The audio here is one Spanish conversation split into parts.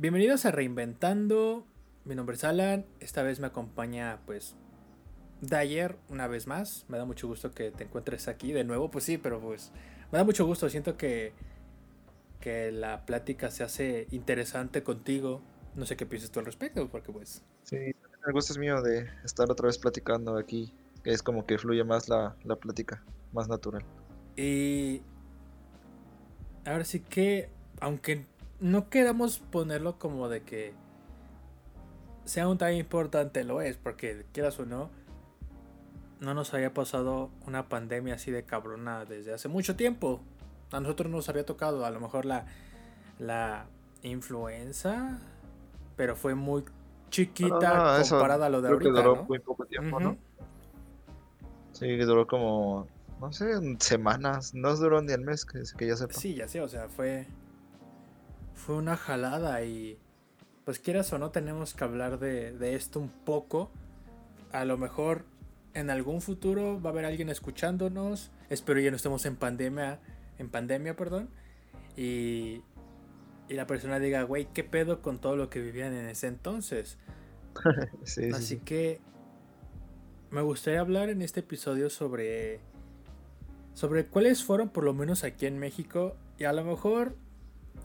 Bienvenidos a Reinventando. Mi nombre es Alan. Esta vez me acompaña, pues, Dyer una vez más. Me da mucho gusto que te encuentres aquí de nuevo. Pues sí, pero pues, me da mucho gusto. Siento que, que la plática se hace interesante contigo. No sé qué piensas tú al respecto, porque pues. Sí, el gusto es mío de estar otra vez platicando aquí. Que es como que fluye más la, la plática, más natural. Y. Ahora sí que, aunque no queramos ponerlo como de que sea un tan importante, lo es, porque quieras o no, no nos había pasado una pandemia así de cabrona desde hace mucho tiempo. A nosotros nos había tocado a lo mejor la, la influenza, pero fue muy chiquita Ah, comparada a lo de creo que ahorita, duró ¿no? muy poco tiempo, ¿no? Sí, que duró como, no sé, semanas. No duró ni el mes, que, que ya sepa. Sí, ya sé, o sea, fue. Fue una jalada y. Pues quieras o no, tenemos que hablar de, de esto un poco. A lo mejor en algún futuro va a haber alguien escuchándonos. Espero ya no estemos en pandemia. En pandemia, perdón. Y. Y la persona diga, güey, ¿qué pedo con todo lo que vivían en ese entonces? Sí, sí, Así sí. que me gustaría hablar en este episodio sobre sobre cuáles fueron por lo menos aquí en México y a lo mejor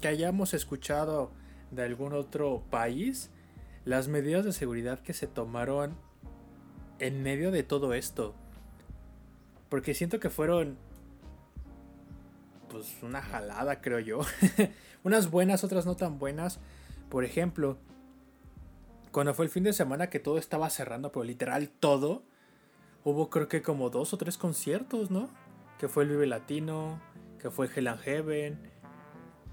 que hayamos escuchado de algún otro país las medidas de seguridad que se tomaron en medio de todo esto. Porque siento que fueron pues una jalada, creo yo. Unas buenas, otras no tan buenas. Por ejemplo, cuando fue el fin de semana que todo estaba cerrando, pero literal todo, hubo creo que como dos o tres conciertos, ¿no? Que fue el Vive Latino, que fue Hell and Heaven.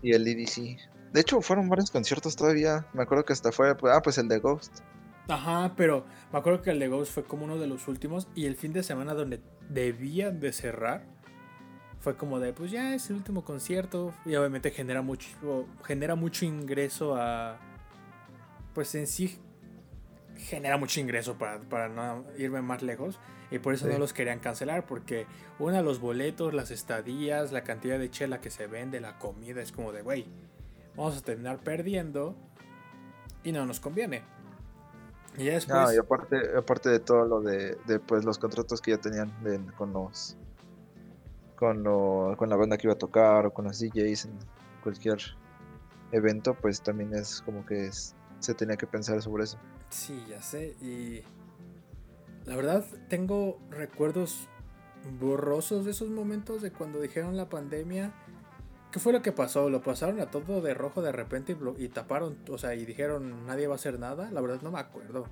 Y el EDC. De hecho, fueron varios conciertos todavía. Me acuerdo que hasta fue, ah, pues el de Ghost. Ajá, pero me acuerdo que el de Ghost fue como uno de los últimos y el fin de semana donde debían de cerrar fue como de, pues ya es el último concierto y obviamente genera mucho, genera mucho ingreso a, pues en sí genera mucho ingreso para, para no irme más lejos y por eso Sí. no los querían cancelar porque una los boletos, las estadías, la cantidad de chela que se vende, la comida es como de, güey, vamos a terminar perdiendo y no nos conviene. Y ya después... Ah, y aparte, aparte de todo lo de, de, pues los contratos que ya tenían de- con los con lo, con la banda que iba a tocar o con los DJs en cualquier evento, pues también es como que es- se tenía que pensar sobre eso. Sí, ya sé. Y la verdad tengo recuerdos borrosos de esos momentos de cuando dijeron la pandemia. ¿Qué fue lo que pasó? ¿Lo pasaron a todo de rojo de repente y, y taparon? O sea, y dijeron nadie va a hacer nada. La verdad no me acuerdo.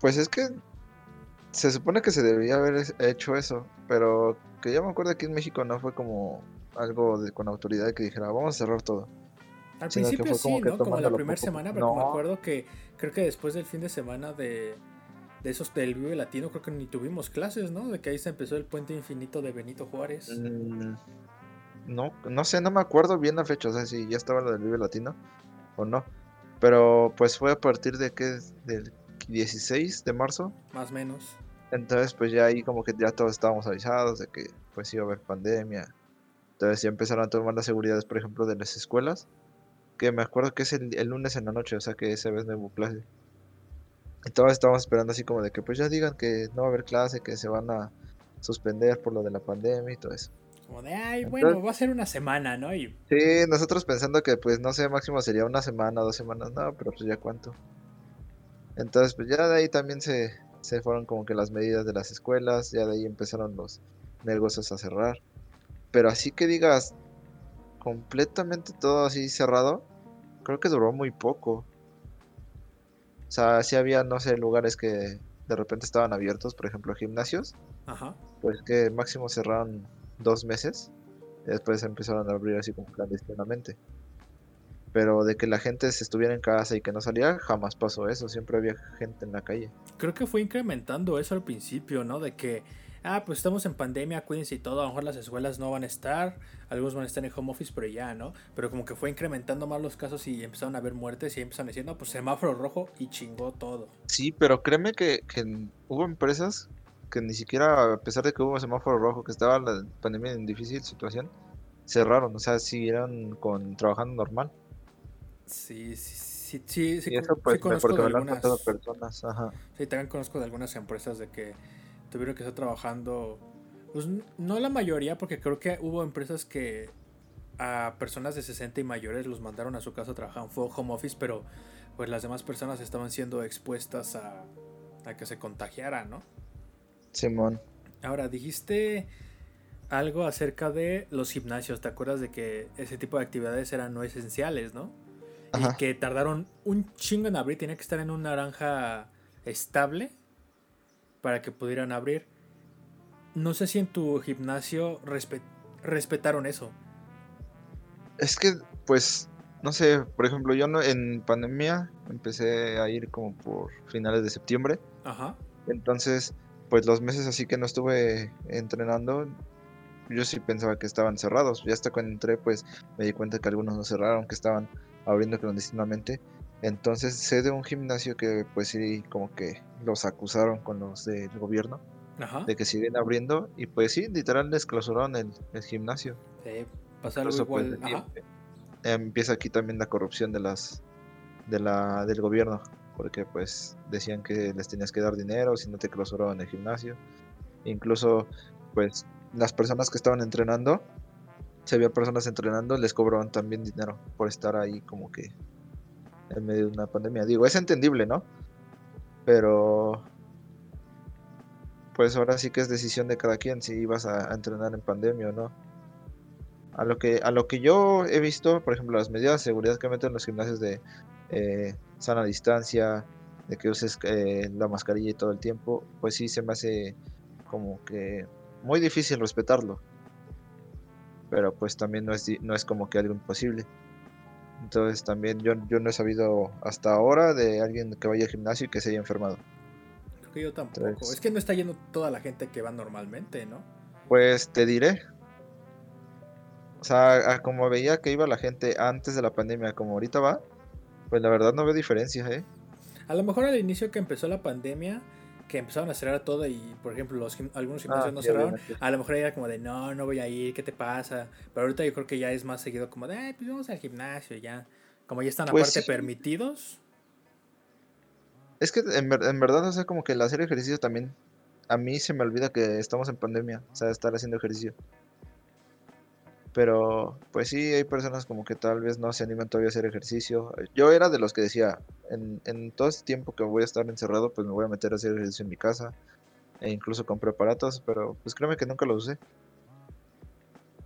Pues es que se supone que se debía haber hecho eso, pero que yo me acuerdo que en México no fue como algo de, con autoridad que dijera, vamos a cerrar todo. Al Sino principio como sí, ¿no? Como la primera semana, pero No. me acuerdo que creo que después del fin de semana de, de esos del Vive Latino, creo que ni tuvimos clases, ¿no? De que ahí se empezó el puente infinito de Benito Juárez. Mm, No, no sé, no me acuerdo bien la fecha, o sea, si ya estaba lo del Vive Latino o no. Pero pues fue a partir de que del 16 de marzo. Más o menos. Entonces pues ya ahí como que ya todos estábamos avisados de que pues iba a haber pandemia. Entonces ya empezaron a tomar las seguridades, por ejemplo, de las escuelas. Que me acuerdo que es el, el lunes en la noche, o sea que esa vez no hubo clase. Y todos estábamos esperando así como de que pues ya digan que no va a haber clase, que se van a suspender por lo de la pandemia y todo eso. Como de, ay, bueno, Entonces- va a ser una semana, ¿no? Y Sí, nosotros pensando que pues no sé, máximo sería una semana, dos semanas, no, pero pues ya cuánto. Entonces pues ya de ahí también se, se fueron como que las medidas de las escuelas, ya de ahí empezaron los negocios a cerrar. Pero así que digas, completamente todo así cerrado, creo que duró muy poco. O sea, sí había, no sé, lugares que de repente estaban abiertos, por ejemplo, gimnasios, Ajá. pues que máximo cerraron dos meses. Y después empezaron a abrir así como clandestinamente. Pero de que la gente se estuviera en casa y que no salía, jamás pasó eso. Siempre había gente en la calle. Creo que fue incrementando eso al principio, ¿no? De que, ah, pues estamos en pandemia, cuídense y todo. A lo mejor las escuelas no van a estar, algunos van a estar en home office, pero ya, ¿no? Pero como que fue incrementando más los casos y empezaron a haber muertes y empezaron diciendo, no, pues semáforo rojo y chingó todo. Sí, pero créeme que, hubo empresas que ni siquiera, a pesar de que hubo semáforo rojo, que estaba la pandemia en difícil situación, cerraron. O sea, siguieron con, trabajando normal. Sí, sí, Sí, sí, sí, y eso sí pues me- conozco de algunas. personas, ajá. Sí, también conozco de algunas empresas de que tuvieron que estar trabajando. Pues no la mayoría, porque creo que hubo empresas que a personas de 60 y mayores los mandaron a su casa a trabajar en home office, pero pues las demás personas estaban siendo expuestas a, a que se contagiaran, ¿no? Simón. Ahora, dijiste algo acerca de los gimnasios. ¿Te acuerdas de que ese tipo de actividades eran no esenciales, no? Ajá. Y que tardaron un chingo en abrir. Tenía que estar en una naranja estable para que pudieran abrir. No sé si en tu gimnasio respe- respetaron eso. Es que, pues, no sé, por ejemplo, yo no, en pandemia empecé a ir como por finales de septiembre. Ajá. Entonces, pues los meses así que no estuve entrenando, yo sí pensaba que estaban cerrados. Ya hasta cuando entré, pues me di cuenta que algunos no cerraron, que estaban abriendo clandestinamente. Entonces sé de un gimnasio que pues sí como que los acusaron con los del gobierno Ajá. de que siguen abriendo y pues sí, literal les clausuraron el, el gimnasio. Sí, pasa algo pues, igual. Ajá. eh, empieza aquí también la corrupción de las de la del gobierno porque pues decían que les tenías que dar dinero si no te clausuraban el gimnasio incluso pues las personas que estaban entrenando si había personas entrenando les cobraban también dinero por estar ahí como que en medio de una pandemia digo es entendible no pero pues ahora sí que es decisión de cada quien si ibas a, entrenar en pandemia o no. A lo que a lo que yo he visto por ejemplo las medidas de seguridad que meten los gimnasios de eh, sana distancia de que uses eh, la mascarilla y todo el tiempo pues sí se me hace como que muy difícil respetarlo. Pero pues también no es no es como que algo imposible entonces también yo, yo no he sabido hasta ahora de alguien que vaya al gimnasio y que se haya enfermado Creo que yo tampoco. Entonces- Es que no está yendo toda la gente que va normalmente, ¿no? Pues te diré. O sea, a como veía que iba la gente antes de la pandemia, como ahorita va, pues la verdad no veo diferencia, ¿eh? A lo mejor al inicio que empezó la pandemia, que empezaron a cerrar todo y, por ejemplo, los algunos gimnasios Ah, no sí, cerraron, a lo mejor era como de, no, no voy a ir, ¿qué te pasa? Pero ahorita yo creo que ya es más seguido como de, "Ay, pues vamos al gimnasio ya. Como ya están Pues aparte sí. permitidos. Es que en, en verdad, o sea, como que el hacer ejercicio también, a mí se me olvida que estamos en pandemia, o sea, estar haciendo ejercicio. Pero, pues sí, hay personas como que tal vez no se animan todavía a hacer ejercicio. Yo era de los que decía, en, en todo este tiempo que voy a estar encerrado, pues me voy a meter a hacer ejercicio en mi casa. E incluso compré aparatos, pero pues créeme que nunca los usé.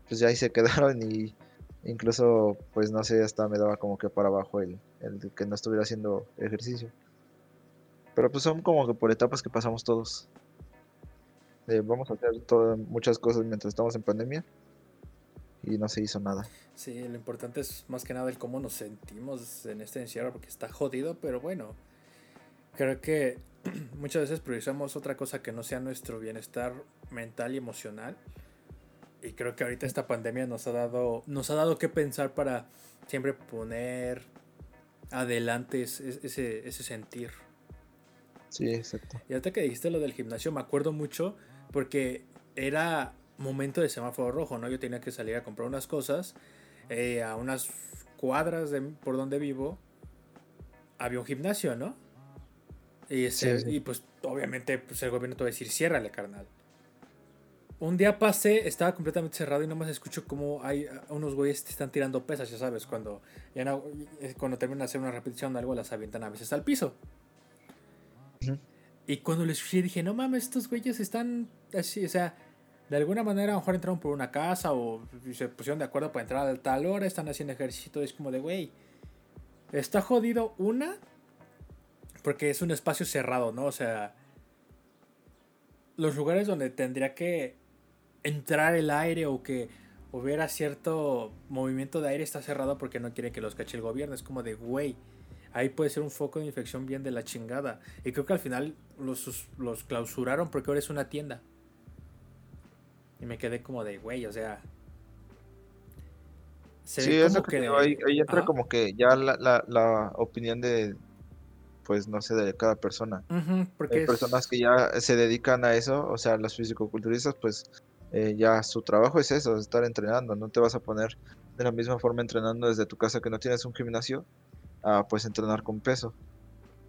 Pues ya ahí se quedaron y incluso, pues no sé, hasta me daba como que para abajo el, el que no estuviera haciendo ejercicio. Pero pues son como que por etapas que pasamos todos. Vamos a hacer todo- muchas cosas mientras estamos en pandemia. Y no se hizo nada. Sí, lo importante es más que nada el cómo nos sentimos en este encierro, porque está jodido, pero bueno. Creo que muchas veces priorizamos otra cosa que no sea nuestro bienestar mental y emocional. Y creo que ahorita esta pandemia nos ha dado, nos ha dado que pensar para siempre poner adelante es- es- ese, ese sentir. Sí, exacto. Y ahorita que dijiste lo del gimnasio, me acuerdo mucho porque era momento de semáforo rojo, ¿no? Yo tenía que salir a comprar unas cosas eh, a unas cuadras de por donde vivo. Había un gimnasio, ¿no? Y, ese- Sí, sí. y pues obviamente pues, el gobierno te va a decir, ciérrale, carnal. Un día pasé, estaba completamente cerrado y nomás escucho como hay ah, unos güeyes te están tirando pesas, ya sabes, cuando, ya no- eh, cuando terminan de hacer una repetición o algo, las avientan a veces al piso. Ujú. Y cuando lo escuché dije, no mames, estos güeyes están así, o sea, de alguna manera a lo mejor entraron por una casa o se pusieron de acuerdo para entrar a tal hora, están haciendo ejercicio, es como de, güey, está jodido una, porque es un espacio cerrado, ¿no? O sea, los lugares donde tendría que entrar el aire o que hubiera cierto movimiento de aire está cerrado porque no quiere que los cache el gobierno, es como de, güey, ahí puede ser un foco de infección bien de la chingada. Y creo que al final los, los clausuraron porque ahora es una tienda. Y me quedé como de, güey, o sea... se Sí, ve es lo como que digo, ahí, ahí entra Ajá. como que ya la, la, la opinión de, pues no sé, de cada persona. Porque Hay es- personas que ya se dedican a eso, o sea, los fisicoculturistas, pues eh, ya su trabajo es eso, estar entrenando. No te vas a poner de la misma forma entrenando desde tu casa que no tienes un gimnasio a pues entrenar con peso.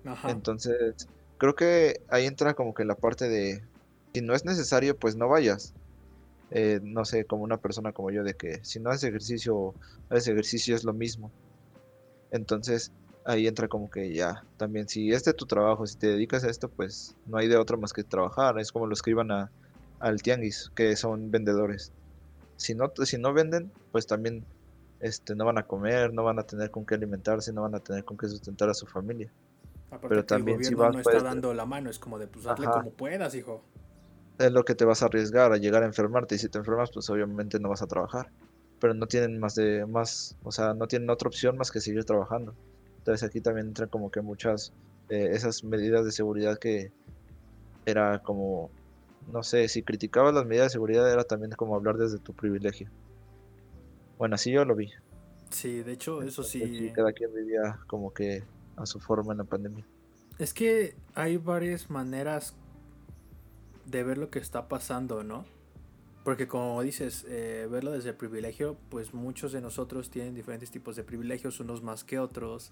Ajá. Entonces, creo que ahí entra como que la parte de, si no es necesario, pues no vayas. Eh, no sé, como una persona como yo, de que si no haces ejercicio, haces ejercicio es lo mismo. Entonces, ahí entra como que ya, también si este es tu trabajo, si te dedicas a esto, pues no hay de otra más que trabajar. Es como los que iban a, al tianguis, que son vendedores. Si no, si no venden, pues también este, no van a comer, no van a tener con qué alimentarse, no van a tener con qué sustentar a su familia. Aparte pero que también el si gobierno vas, no puedes- está dando la mano, es como de pues hazle Ajá. como puedas, hijo. Es lo que te vas a arriesgar a llegar a enfermarte y si te enfermas, pues obviamente no vas a trabajar. Pero no tienen más de más, o sea, no tienen otra opción más que seguir trabajando. Entonces aquí también entran como que muchas eh, esas medidas de seguridad que era como, no sé, si criticabas las medidas de seguridad era también como hablar desde tu privilegio. Bueno, así yo lo vi. Sí, de hecho, eso sí. cada quien vivía como que a su forma en la pandemia. Es que hay varias maneras de ver lo que está pasando, ¿no? Porque como dices, eh, verlo desde el privilegio, pues muchos de nosotros tienen diferentes tipos de privilegios, unos más que otros.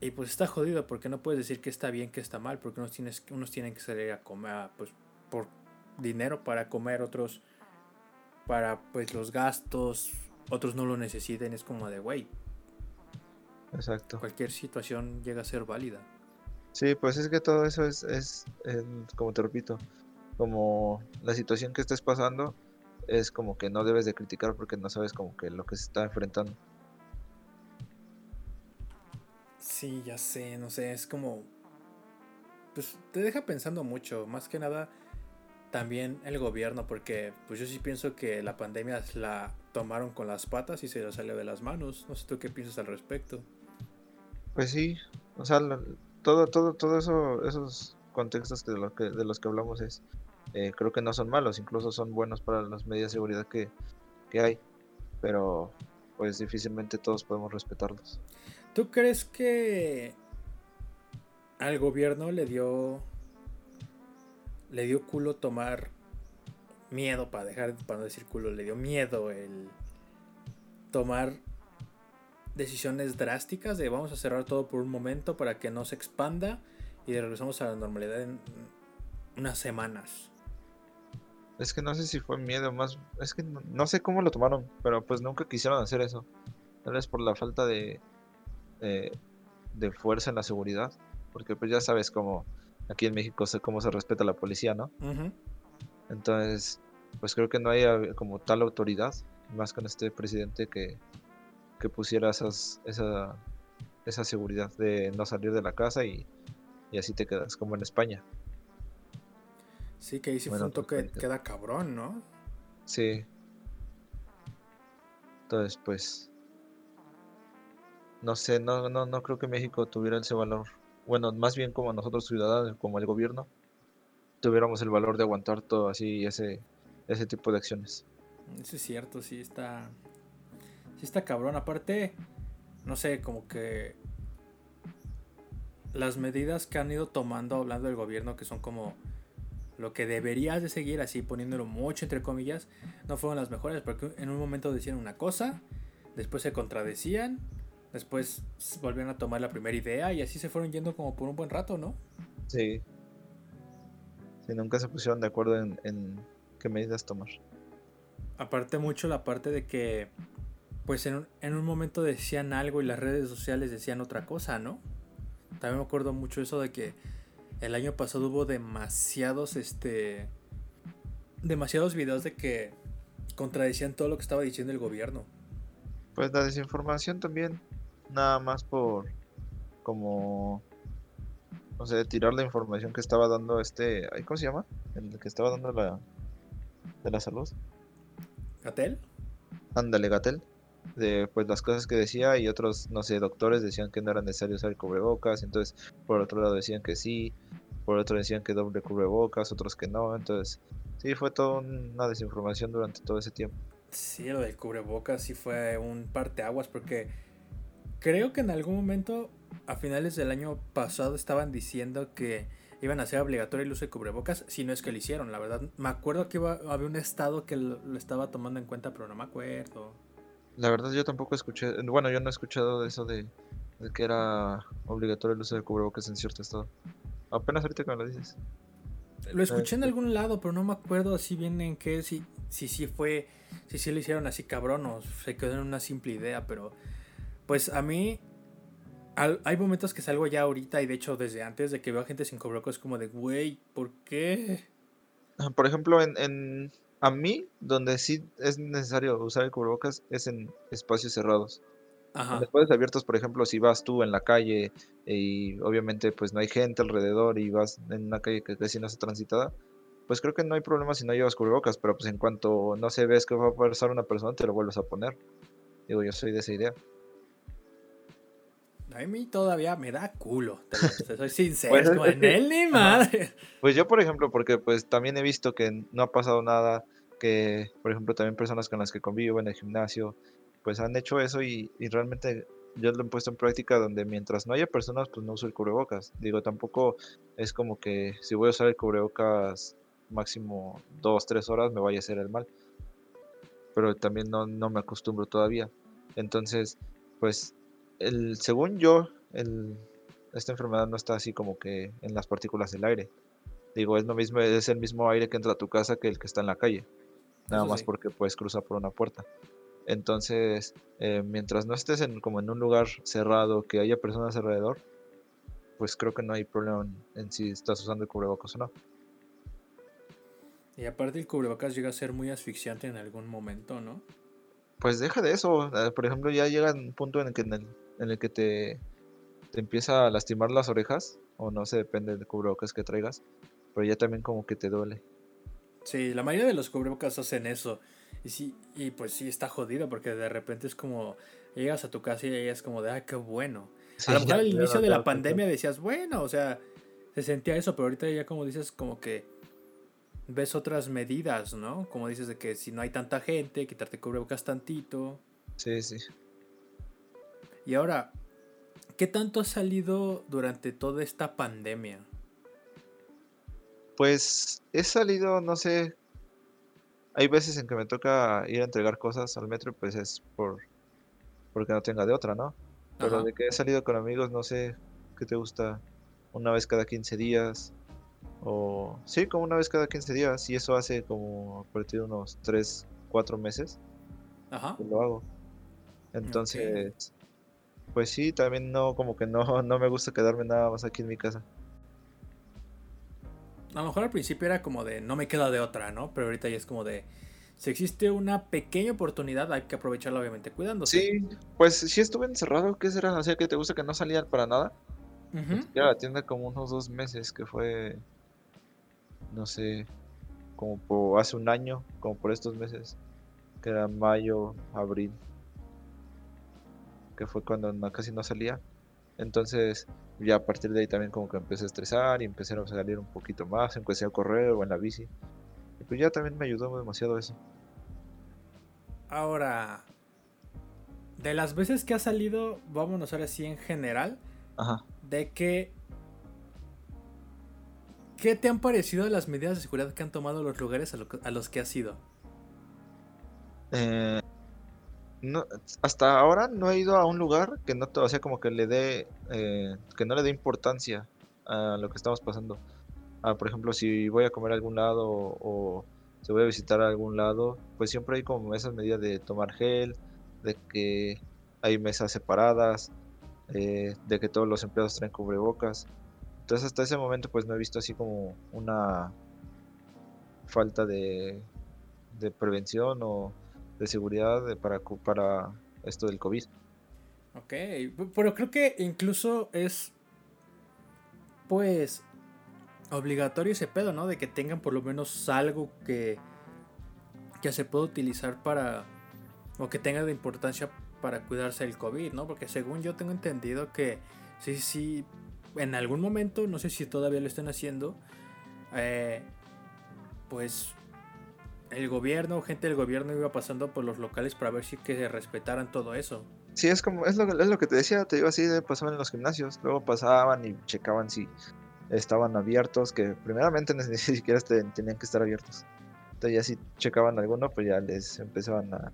Y pues está jodido, porque no puedes decir que está bien, que está mal, porque unos, tienes, unos tienen que salir a comer, a, pues, por dinero para comer, otros para, pues, los gastos, otros no lo necesitan, es como de, güey, Exacto. cualquier situación llega a ser válida. Sí, pues es que todo eso es, es, como te repito, como la situación que estés pasando es como que no debes de criticar porque no sabes como que lo que se está enfrentando. Sí, ya sé, no sé, es como... Pues te deja pensando mucho, más que nada también el gobierno, porque pues yo sí pienso que la pandemia la tomaron con las patas y se les salió de las manos. No sé tú qué piensas al respecto. Pues sí, o sea, todo, todo, todo eso, esos contextos de, lo que, de los que hablamos es, eh, creo que no son malos, incluso son buenos para las medidas de seguridad que, que hay, pero pues difícilmente todos podemos respetarlos. ¿Tú crees que al gobierno le dio le dio culo tomar miedo para dejar para no decir culo, le dio miedo el tomar decisiones drásticas de vamos a cerrar todo por un momento para que no se expanda y regresamos a la normalidad en unas semanas. Es que no sé si fue miedo, más, es que no, no sé cómo lo tomaron, pero pues nunca quisieron hacer eso. Tal vez por la falta de, de fuerza en la seguridad, porque pues ya sabes cómo aquí en México sé cómo se respeta la policía, ¿no? Entonces, pues creo que no hay eh, como tal autoridad, más con este presidente que, que pusiera esas, esa, esa seguridad de no salir de la casa y, y así te quedas, como en España. Sí, que ahí sí Bueno, fue un toque países. queda cabrón, ¿no? Sí. Entonces, pues. No sé, no, no, no creo que México tuviera ese valor. Bueno, más bien como nosotros ciudadanos, como el gobierno, tuviéramos el valor de aguantar todo así ese, ese tipo de acciones. Eso es cierto, sí está. Sí está cabrón. Aparte, no sé, como que. Las medidas que han ido tomando hablando del gobierno, que son como lo que deberías de seguir, así poniéndolo mucho entre comillas, no fueron las mejores, porque en un momento decían una cosa, después se contradecían, después volvieron a tomar la primera idea y así se fueron yendo como por un buen rato, ¿no? Sí. Sí, nunca se pusieron de acuerdo en, en qué medidas tomar. Aparte mucho la parte de que, pues en un, en un momento decían algo y las redes sociales decían otra cosa, ¿no? También me acuerdo mucho eso de que el año pasado hubo demasiados, este, demasiados videos de que contradecían todo lo que estaba diciendo el gobierno. Pues la desinformación también, nada más por como, no sé, tirar la información que estaba dando este, ¿cómo se llama? El que estaba dando la de la salud. ¿Gatel? Ándale, Gatel. De pues las cosas que decía y otros, no sé, doctores decían que no era necesario usar cubrebocas, entonces por otro lado decían que sí, por otro decían que doble cubrebocas, otros que no, entonces sí fue toda una desinformación durante todo ese tiempo. Sí, lo del cubrebocas sí fue un parteaguas porque creo que en algún momento a finales del año pasado estaban diciendo que iban a hacer obligatorio el uso de cubrebocas, si no es que lo hicieron, la verdad. Me acuerdo que iba, había un estado que lo estaba tomando en cuenta, pero no me acuerdo. La verdad yo tampoco escuché, bueno, yo no he escuchado de eso de, que era obligatorio el uso de cubrebocas en cierto estado. Apenas ahorita que me lo dices. Lo escuché en algún lado, pero no me acuerdo así bien en qué, si sí si, fue, si sí lo hicieron así cabrón o se quedó en una simple idea, pero pues a mí hay momentos que salgo ya ahorita y de hecho desde antes de que veo a gente sin cubrebocas como de, güey, ¿por qué? Por ejemplo, en, en, a mí, donde sí es necesario usar el cubrebocas es en espacios cerrados. Ajá. En espacios abiertos, por ejemplo, si vas tú en la calle y obviamente pues no hay gente alrededor y vas en una calle que casi no está transitada, pues creo que no hay problema si no llevas cubrebocas, pero pues en cuanto no se ves que va a pasar una persona, te lo vuelves a poner. Digo, yo soy de esa idea. A mí todavía me da culo, te, soy sincero, pues, en él ni madre. Pues yo, por ejemplo, porque pues también he visto que no ha pasado nada, que por ejemplo también personas con las que convivo en el gimnasio, pues han hecho eso y, y realmente yo lo he puesto en práctica donde mientras no haya personas, pues no uso el cubrebocas. Digo, tampoco es como que si voy a usar el cubrebocas máximo dos, tres horas me vaya a hacer el mal. Pero también no, no me acostumbro todavía. Entonces, pues el, según yo, el, esta enfermedad no está así como que en las partículas del aire. Digo, es lo mismo, es el mismo aire que entra a tu casa que el que está en la calle. Nada más porque puedes cruzar por una puerta. Entonces, eh, mientras no estés en, como en un lugar cerrado, que haya personas alrededor, pues creo que no hay problema en, si estás usando el cubrebocas o no. Y aparte el cubrebocas llega a ser muy asfixiante en algún momento, ¿no? Pues deja de eso. Eh, por ejemplo, ya llega un punto en el que, en el, que te, te, empieza a lastimar las orejas, o no sé, depende del cubrebocas que traigas, pero ya también como que te duele. Sí, la mayoría de los cubrebocas hacen eso. Y sí, y pues sí está jodido porque de repente es como llegas a tu casa y es como de, ay, qué bueno. a lo mejor al inicio de la pandemia decías, bueno, o sea, se sentía eso, pero ahorita ya como dices, como que ves otras medidas, ¿no? Como dices de que si no hay tanta gente, quitarte cubrebocas tantito. Sí, sí. Y ahora, ¿qué tanto ha salido durante toda esta pandemia? Pues he salido, no sé, hay veces en que me toca ir a entregar cosas al metro, pues es por porque no tenga de otra, ¿no? Pero de que he salido con amigos, no sé, ¿qué te gusta? Una vez cada 15 días. O sí, como una vez cada 15 días. Y eso hace como a partir de unos 3, 4 meses. Ajá. Que lo hago. Entonces, pues sí, también no, como que no, no me gusta quedarme nada más aquí en mi casa. A lo mejor al principio era como de no me queda de otra, ¿no? Pero ahorita ya es como de si existe una pequeña oportunidad, hay que aprovecharla obviamente cuidándose. Sí, pues sí estuve encerrado, ¿qué será? O sea, que te gusta que no salían para nada. Ya la tienda como unos dos meses, que fue, no sé, como por hace un año, como por estos meses, que era mayo, abril, que fue cuando casi no salía. Entonces, ya a partir de ahí también como que empecé a estresar y empecé a salir un poquito más, empecé a correr o en la bici. Y pues ya también me ayudó demasiado eso. Ahora, de las veces que ha salido, vámonos ahora sí en general, Ajá. de que... ¿Qué te han parecido las medidas de seguridad que han tomado los lugares a, los que has ido? Eh, no, hasta ahora no he ido a un lugar que no, o sea, como que le dé, eh, que no le dé importancia a lo que estamos pasando. Ah, por ejemplo, si voy a comer a algún lado o, si voy a visitar a algún lado, pues siempre hay como esas medidas de tomar gel, de que hay mesas separadas, eh, de que todos los empleados traen cubrebocas. Entonces hasta ese momento pues no he visto así como una falta de, de prevención o de seguridad para, para esto del COVID. Ok, pero creo que incluso es pues obligatorio ese pedo, ¿no? De que tengan por lo menos algo que, que se pueda utilizar para, o que tenga de importancia para cuidarse del COVID, ¿no? Porque según yo tengo entendido que sí, sí, en algún momento, no sé si todavía lo están haciendo, eh, pues el gobierno, gente del gobierno iba pasando por los locales para ver si que respetaran todo eso. Sí, es como, es lo, es lo que te decía, te digo así, pasaban en los gimnasios, luego pasaban y checaban si estaban abiertos, que primeramente ni siquiera tenían que estar abiertos. Entonces ya si checaban alguno, pues ya les empezaban a,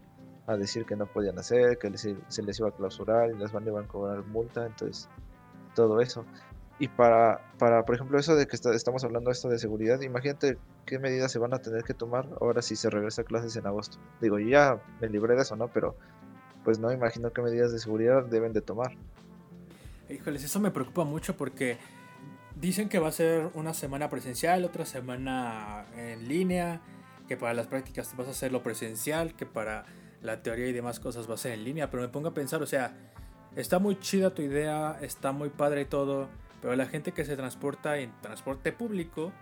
a decir que no podían hacer, que se, les iba a clausurar y les van, a cobrar multa, entonces todo eso. Y para, para, por ejemplo, eso de que estamos hablando esto de seguridad, imagínate qué medidas se van a tener que tomar ahora si se regresa a clases en agosto. Digo, yo ya me libré de eso, ¿no? Pero pues no imagino qué medidas de seguridad deben de tomar. Híjoles, eso me preocupa mucho porque dicen que va a ser una semana presencial, otra semana en línea, que para las prácticas vas a hacerlo presencial, que para la teoría y demás cosas va a ser en línea, pero me pongo a pensar, o sea, está muy chida tu idea, está muy padre y todo, pero la gente que se transporta en transporte público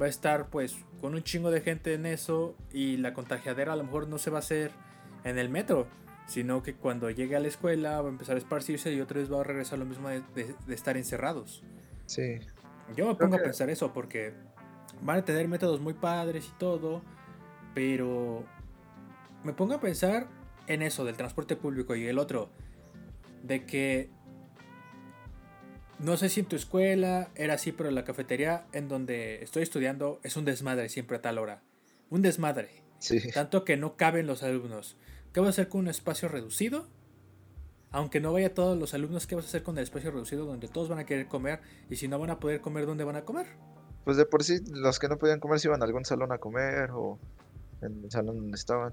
va a estar pues con un chingo de gente en eso y la contagiadera a lo mejor no se va a hacer en el metro, sino que cuando llegue a la escuela va a empezar a esparcirse y otra vez va a regresar lo mismo de, estar encerrados. Sí. Yo me pongo a pensar eso porque van a tener métodos muy padres y todo, pero me pongo a pensar en eso del transporte público y el otro, de que no sé si en tu escuela era así, pero la cafetería en donde estoy estudiando es un desmadre siempre a tal hora. Un desmadre. Tanto que no caben los alumnos. ¿Qué vas a hacer con un espacio reducido? Aunque no vaya todos los alumnos, ¿qué vas a hacer con el espacio reducido donde todos van a querer comer? Y si no van a poder comer, ¿dónde van a comer? Pues de por sí, los que no podían comer se iban a algún salón a comer o en el salón donde estaban.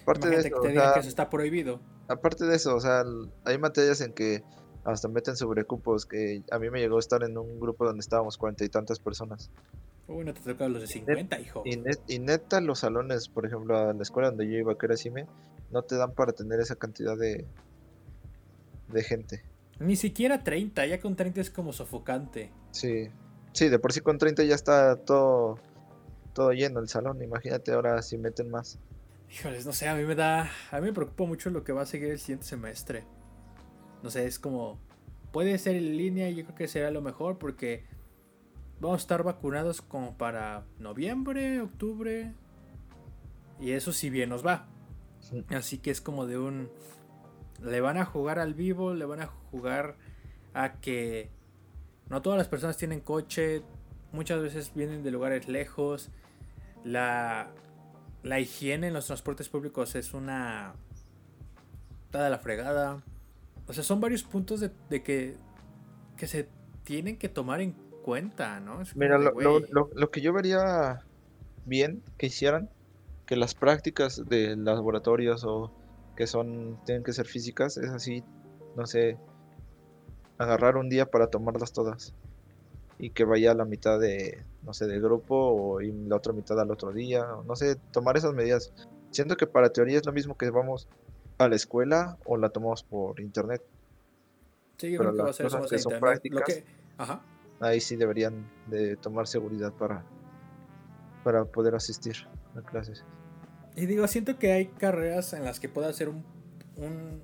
Aparte de eso, que eso está prohibido. Aparte de eso, o sea, hay materias en que hasta meten sobrecupos, que a mí me llegó a estar en un grupo donde estábamos cuarenta y tantas personas. Uy, no te toca los de 50, hijo. Y, neta, los salones, por ejemplo, a la escuela donde yo iba, que era CIME, no te dan para tener esa cantidad de, de gente. Ni siquiera 30, ya con 30 es como sofocante. Sí, sí, de por sí con 30 ya está todo, todo lleno el salón, imagínate ahora si meten más. Híjoles, no sé, a mí me da, a mí me preocupa mucho lo que va a seguir el siguiente semestre. No sé, es como, puede ser en línea y yo creo que será lo mejor porque vamos a estar vacunados como para noviembre, octubre. Y eso si bien nos va. Así que es como de un... Le van a jugar al vivo, le van a jugar a que no todas las personas tienen coche, muchas veces vienen de lugares lejos. La, la higiene en los transportes públicos es una... Está de la fregada. O sea, son varios puntos de, que, que se tienen que tomar en cuenta, ¿no? Mira, lo, lo, lo, que yo vería bien que hicieran, que las prácticas de laboratorios o que son, tienen que ser físicas, es así, no sé, agarrar un día para tomarlas todas y que vaya a la mitad de, no sé, del grupo o y la otra mitad al otro día, no sé, tomar esas medidas. Siento que para teoría es lo mismo que vamos a la escuela o la tomamos por internet. Sí, yo creo que va a ser eso que son prácticas, ahí sí deberían de tomar seguridad para, para poder asistir a clases. Y digo, siento que hay carreras en las que puede hacer un, un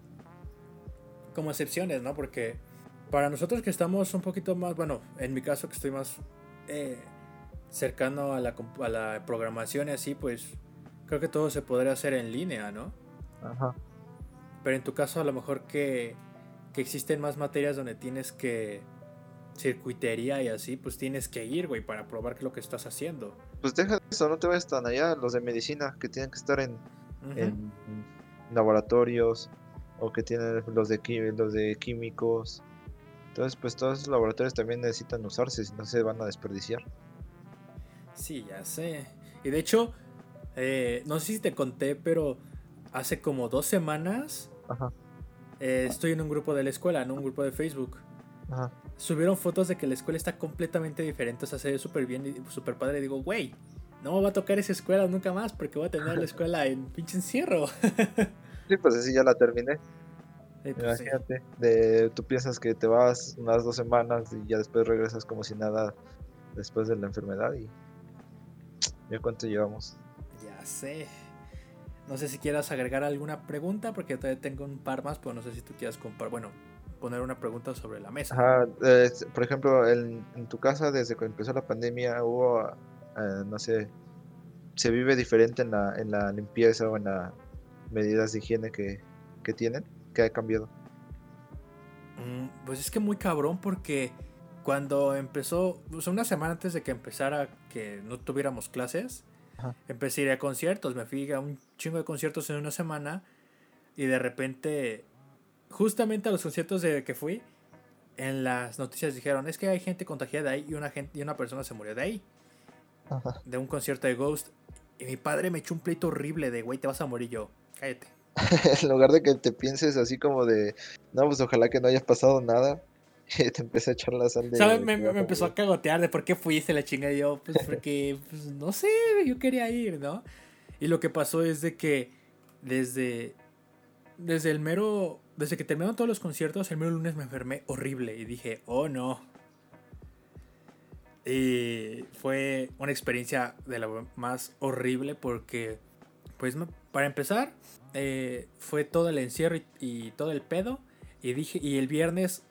como excepciones, ¿no? Porque para nosotros que estamos un poquito más, bueno, en mi caso que estoy más eh, cercano a la, a la programación y así, pues creo que todo se podría hacer en línea, ¿no? Ajá. Pero en tu caso a lo mejor que, que existen más materias donde tienes que circuitería y así, pues tienes que ir, güey, para probar que lo que estás haciendo. Pues deja eso, no te vayas tan allá, los de medicina, que tienen que estar en, en laboratorios, o que tienen los de, los de químicos. Entonces, pues todos esos laboratorios también necesitan usarse, si no se van a desperdiciar. Sí, ya sé. Y de hecho, eh, no sé si te conté, pero hace como dos semanas eh, estoy en un grupo de la escuela, en un grupo de Facebook. Subieron fotos de que la escuela está completamente diferente, o sea, se ve súper bien y súper padre. Y digo, güey, no va a tocar esa escuela nunca más porque voy a tener la escuela en pinche encierro. sí, pues así ya la terminé. Pues Imagínate, de, tú piensas que te vas unas dos semanas y ya después regresas como si nada después de la enfermedad y ya cuánto llevamos. Ya sé. No sé si quieras agregar alguna pregunta porque todavía tengo un par más, pero no sé si tú quieras comprar. Bueno, poner una pregunta sobre la mesa. Ajá, por ejemplo, en, tu casa, desde que empezó la pandemia, hubo, eh, no sé, se vive diferente en la, en la limpieza o en las medidas de higiene que, que tienen, que ha cambiado. Mm, pues es que muy cabrón porque cuando empezó, o sea, una semana antes de que empezara que no tuviéramos clases, empecé a ir a conciertos, me fui a un chingo de conciertos en una semana y de repente, justamente a los conciertos de que fui, en las noticias dijeron, es que hay gente contagiada ahí y una, gente, y una persona se murió de ahí. De un concierto de Ghost. Y mi padre me echó un pleito horrible de, güey, te vas a morir yo. Cállate. en lugar de que te pienses así como de, no, pues ojalá que no haya pasado nada. Y te empecé a echar la sal de... Me, me, empezó a cagotear de por qué fuiste la chinga. Y yo, pues porque, pues no sé, yo quería ir, ¿no? Y lo que pasó es de que desde, desde el mero, desde que terminaron todos los conciertos, el mero lunes me enfermé horrible. Y dije, oh no. Y fue una experiencia de la más horrible porque, pues, para empezar, eh, fue todo el encierro y, todo el pedo. Y dije, y el viernes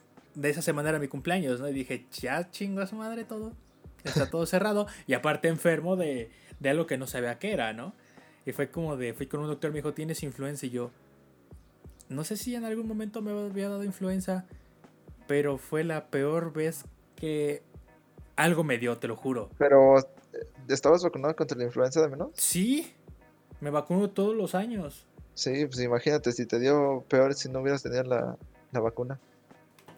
de esa semana era mi cumpleaños, ¿no? Y dije, ya chingo a su madre todo. Está todo cerrado. Y aparte enfermo de, de algo que no sabía qué era, ¿no? Y fue como de, fui con un doctor, me dijo, tienes influenza. Y yo, no sé si en algún momento me había dado influenza, pero fue la peor vez que algo me dio, te lo juro. Pero, ¿estabas vacunado contra la influenza de menos? Sí, me vacuno todos los años. Sí, pues imagínate si te dio peor si no hubieras tenido la, vacuna.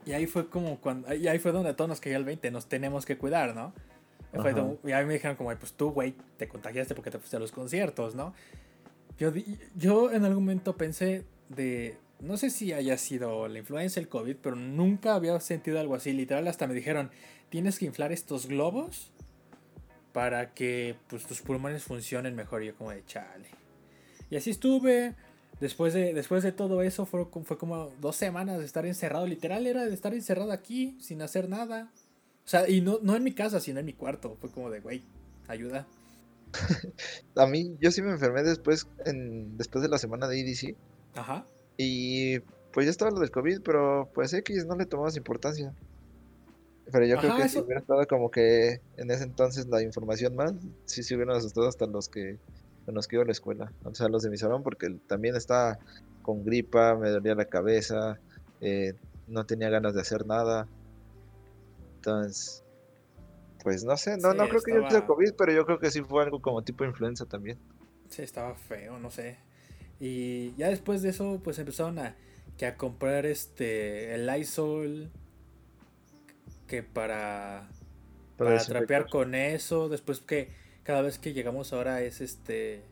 Y ahí fue como cuando, y ahí fue donde todos nos cayó el 20, nos tenemos que cuidar, ¿no? y a mí me dijeron como, pues tú, güey, te contagiaste porque te fuiste a los conciertos, ¿no? Yo, yo en algún momento pensé de, no sé si haya sido la influenza, el COVID, pero nunca había sentido algo así. Literal, hasta me dijeron, tienes que inflar estos globos para que pues, tus pulmones funcionen mejor. Y yo como de chale. Y así estuve, Después de, después de todo eso fue, fue como dos semanas de estar encerrado. Literal era de estar encerrado aquí sin hacer nada. O sea, y no, no en mi casa, sino en mi cuarto. Fue como de, güey, ayuda. A mí, yo sí me enfermé después, en, después de la semana de EDC. Ajá. Y pues ya estaba lo del COVID, pero pues X no le tomamos importancia. Pero yo creo que si hubiera estado como que en ese entonces la información más, sí se hubieran asustado hasta los que con los que iba a la escuela, o sea, los de mi salón, porque también estaba con gripa, me dolía la cabeza, eh, no tenía ganas de hacer nada. Entonces, pues no sé, no, no creo que yo tuviera COVID, pero yo creo que sí fue algo como tipo influenza también. Sí, estaba feo, no sé. Y ya después de eso, pues empezaron a, que a comprar este el Lysol que para para, para trapear con eso, después que cada vez que llegamos ahora es este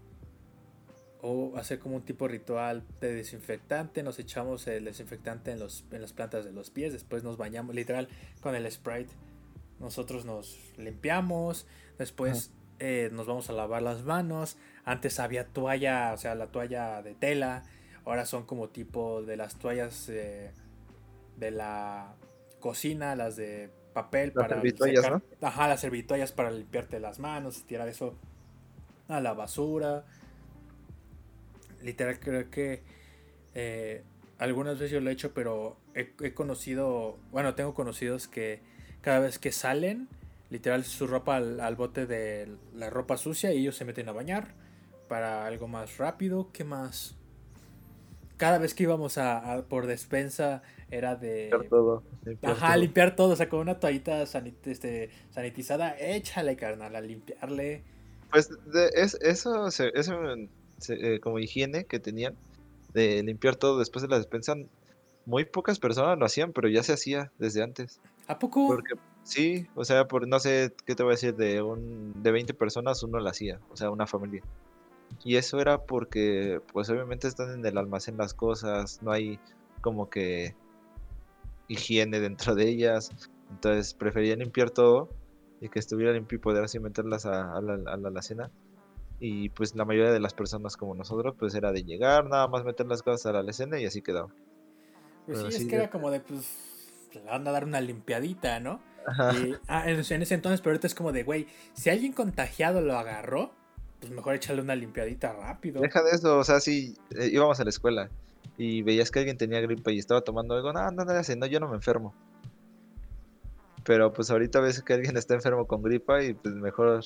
o hacer como un tipo ritual de desinfectante, nos echamos el desinfectante en, los, en las plantas de los pies, después nos bañamos literal con el Sprite, nosotros nos limpiamos, después eh, nos vamos a lavar las manos, antes había toalla, o sea, la toalla de tela, ahora son como tipo de las toallas eh, de la cocina, las de papel para servitoallas, Ajá, las servitoallas para limpiarte las manos, tirar eso a la basura. Literal creo que eh, algunas veces yo lo he hecho, pero he, conocido, bueno, tengo conocidos que cada vez que salen, literal su ropa al, bote de la ropa sucia y ellos se meten a bañar para algo más rápido. ¿Qué más? Cada vez que íbamos a por despensa era de... Limpiar todo. Ajá, limpiar todo, o sea, con una toallita este, sanitizada, échale, carnal, a limpiarle. Pues de, es, eso, eso eh, como higiene que tenían, de limpiar todo después de la despensa, muy pocas personas lo hacían, pero ya se hacía desde antes. ¿A poco? Porque sí, o sea, por no sé qué te voy a decir, de un de 20 personas uno lo hacía, o sea, una familia. Y eso era porque, pues obviamente están en el almacén las cosas, no hay como que higiene dentro de ellas. Entonces prefería limpiar todo y que estuviera limpio y poder así meterlas a, la, a la alacena. Y pues la mayoría de las personas como nosotros, pues era de llegar, nada más meter las cosas a la alacena y así quedaba. Pues sí, es que era como de, pues, le van a dar una limpiadita, ¿no? Y, ah, en, ese entonces, pero ahorita es como de, güey, si alguien contagiado lo agarró, pues mejor echarle una limpiadita rápido. Deja de eso, o sea, si eh, íbamos a la escuela y veías que alguien tenía gripa y estaba tomando algo, no, no, no, no, yo no me enfermo. Pero pues ahorita ves que alguien está enfermo con gripa y pues mejor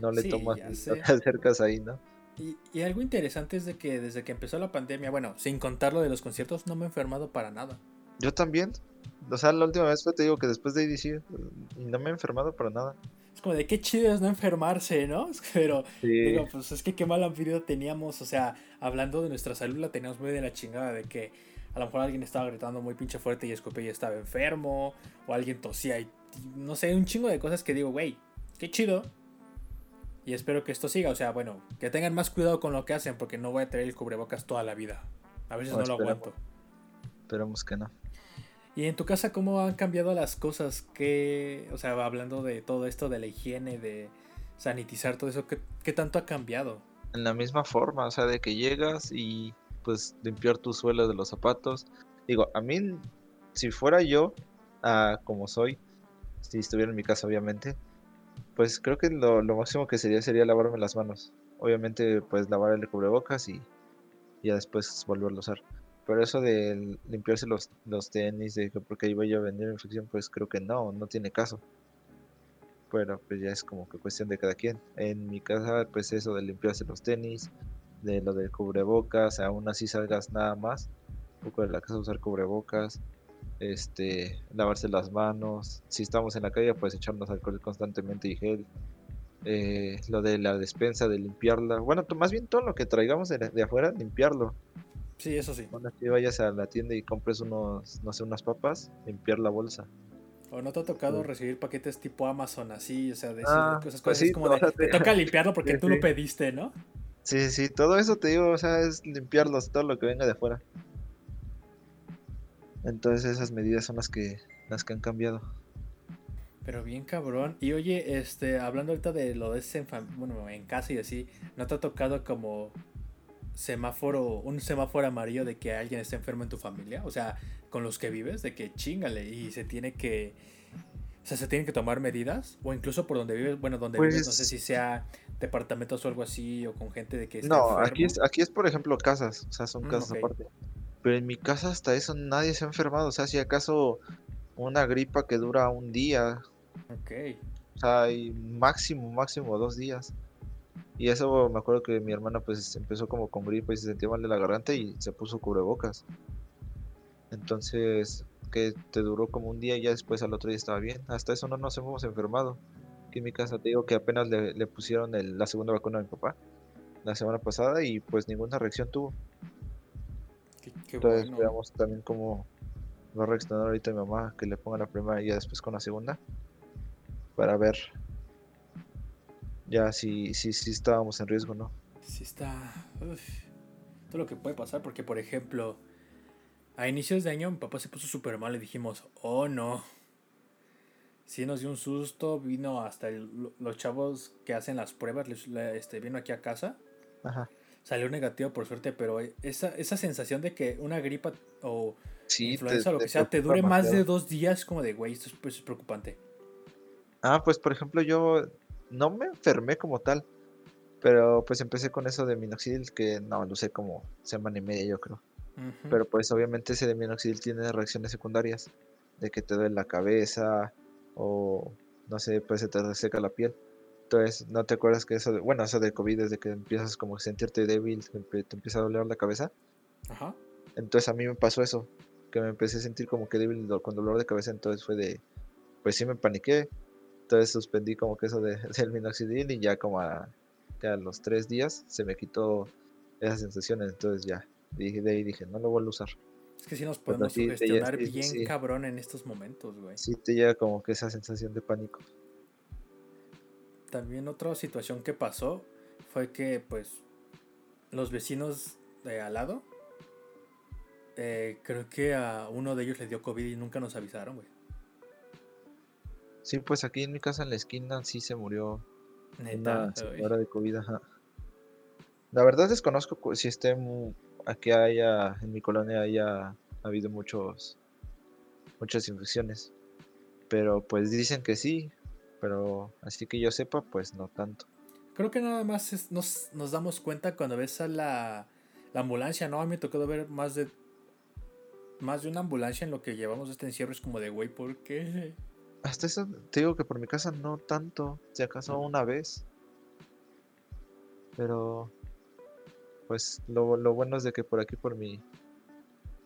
no le tomas, no te acercas ahí, ¿no? Y, y, algo interesante es de que desde que empezó la pandemia, bueno, sin contar lo de los conciertos, no me he enfermado para nada. Yo también. O sea, la última vez fue, te digo que después de IDC, y no me he enfermado para nada. Como de qué chido es no enfermarse, ¿no? Pero Sí. digo, pues es que qué mala vida teníamos, o sea, hablando de nuestra salud la teníamos muy de la chingada, de que a lo mejor alguien estaba gritando muy pinche fuerte y escupía y estaba enfermo, o alguien tosía y no sé, un chingo de cosas que digo, güey, qué chido. Y espero que esto siga, o sea, bueno, que tengan más cuidado con lo que hacen, porque no voy a tener el cubrebocas toda la vida. A veces No, no, lo aguanto. Esperemos que no. Y en tu casa, ¿cómo han cambiado las cosas? ¿Qué, o sea, hablando de todo esto, de la higiene, de sanitizar todo eso, ¿qué, qué tanto ha cambiado? En la misma forma, o sea, de que llegas y pues limpiar tus suelas de los zapatos. Digo, a mí, si fuera yo, ah, como soy, si estuviera en mi casa, obviamente, pues creo que lo, lo máximo que sería sería lavarme las manos. Obviamente, pues lavar el cubrebocas y ya después volverlo a usar. Pero eso de limpiarse los, los tenis, de que porque iba yo a venir infección, pues creo que no, no tiene caso. Pero pues ya es como que cuestión de cada quien. En mi casa, pues eso de limpiarse los tenis, de lo del cubrebocas, aún así salgas nada más, un poco de la casa usar cubrebocas, este, lavarse las manos, si estamos en la calle, pues echarnos alcohol constantemente y gel. Eh, lo de la despensa, de limpiarla, bueno, más bien todo lo que traigamos de, de afuera, limpiarlo. Sí, eso sí. Cuando que vayas a la tienda y compres unos, no sé, unas papas, limpiar la bolsa. ¿O no te ha tocado Sí. recibir paquetes tipo Amazon así? O sea, de Ah, esas cosas, pues es sí, como de, te toca limpiarlo porque Sí, tú lo pediste, ¿no? Sí, sí, sí, todo eso te digo, o sea, es limpiarlos, todo lo que venga de afuera. Entonces esas medidas son las que, las que han cambiado. Pero bien cabrón. Y oye, este, hablando ahorita de lo de ese en, bueno, en casa y así, ¿no te ha tocado como semáforo, un semáforo amarillo de que alguien está enfermo en tu familia? O sea, con los que vives, de que chingale y se tiene que, o sea, se tienen que tomar medidas o incluso por donde vives, bueno, donde vives, no sé Pues- si sea departamentos o algo así o con gente de que está No, aquí es, aquí es por ejemplo casas, o sea, son Mm, casas aparte. Pero en mi casa hasta eso nadie se ha enfermado, o sea, si acaso una gripa que dura un día, Ok. o sea, y máximo, máximo dos días. Y eso me acuerdo que mi hermana pues empezó como con gripa y se sentía mal de la garganta y se puso cubrebocas. Entonces, que te duró como un día y ya después al otro día estaba bien. Hasta eso no nos hemos enfermado. Aquí en mi casa te digo que apenas le, le pusieron el- la segunda vacuna a mi papá la semana pasada y pues ninguna reacción tuvo. Qué, qué Entonces bueno. veamos también cómo va a reaccionar ahorita mi mamá que le ponga la primera y ya después con la segunda. Para ver ya si, si, si estábamos en riesgo no. Sí está. uf, todo lo que puede pasar, porque por ejemplo, a inicios de año mi papá se puso súper mal y dijimos, oh no. Sí nos dio un susto, vino hasta el- los chavos que hacen las pruebas, este, vino aquí a casa, Ajá. salió negativo por suerte, pero esa, esa sensación de que una gripa o Sí, influenza o lo que sea te dure más de dos días, como de, güey, esto es, pues, es preocupante. Ah, pues por ejemplo yo no me enfermé como tal, pero pues empecé con eso de minoxidil que no, lo usé como semana y media yo creo. Pero pues obviamente ese de minoxidil tiene reacciones secundarias, de que te duele la cabeza o no sé, pues se te reseca la piel. Entonces, ¿no te acuerdas que eso de, bueno, eso de COVID es de que empiezas como a sentirte débil, te empieza a doler la cabeza? Ajá. Entonces a mí me pasó eso, que me empecé a sentir como que débil con dolor de cabeza, entonces fue de, pues sí me paniqué, entonces suspendí como que eso de, del minoxidil y ya como a, que a los tres días se me quitó esas sensaciones, entonces ya, dije, de ahí dije, no lo vuelvo a usar. Es que sí nos podemos sí, sugestionar sí, bien sí. cabrón en estos momentos, güey. Sí te llega como que esa sensación de pánico. También otra situación que pasó fue que pues los vecinos de al lado, eh, creo que a uno de ellos le dio COVID y nunca nos avisaron, güey. Sí, pues aquí en mi casa en la esquina sí se murió Neta. una señora de COVID, ajá. La verdad desconozco si esté aquí haya, en mi colonia haya habido muchos, muchas infecciones. Pero pues dicen que sí, pero así que yo sepa, pues no tanto. Creo que nada más es- nos, nos damos cuenta cuando ves a la, la ambulancia, ¿no? A mí me tocó ver más de más de una ambulancia en lo que llevamos este encierro. Es como de, güey, ¿por qué? Hasta eso te digo que por mi casa no tanto, si acaso una vez. Pero pues lo, lo bueno es de que por aquí por mi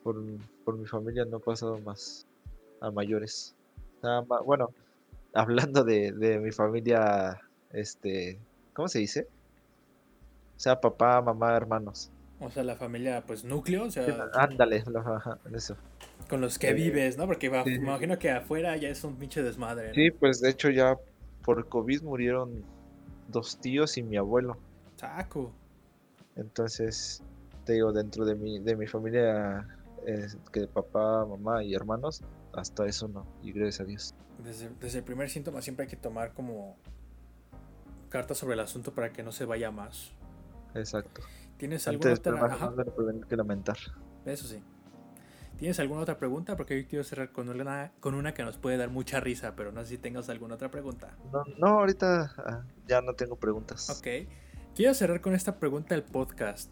por, por mi familia no ha pasado más a mayores. Nada más, bueno, hablando de, de mi familia, este, ¿cómo se dice? O sea, papá, mamá, hermanos. O sea, la familia, pues núcleo, o sea, Ándale, eso. Con los que Eh, vives, ¿no? Porque va- sí, me imagino que afuera ya es un pinche desmadre. ¿no? Sí, pues de hecho ya por COVID murieron dos tíos y mi abuelo. Saco. Entonces, te digo, dentro de mi, de mi familia, es que papá, mamá y hermanos, hasta eso no. Y gracias a Dios. Desde, desde el primer síntoma siempre hay que tomar como cartas sobre el asunto para que no se vaya más. Exacto. ¿Tienes alguna Antes, otra? más, Ajá, que lamentar. eso sí. ¿Tienes alguna otra pregunta? Porque yo quiero cerrar con una, con una que nos puede dar mucha risa, pero no sé si tengas alguna otra pregunta. No, no ahorita ah, ya no tengo preguntas. Ok. Quiero cerrar con esta pregunta del podcast.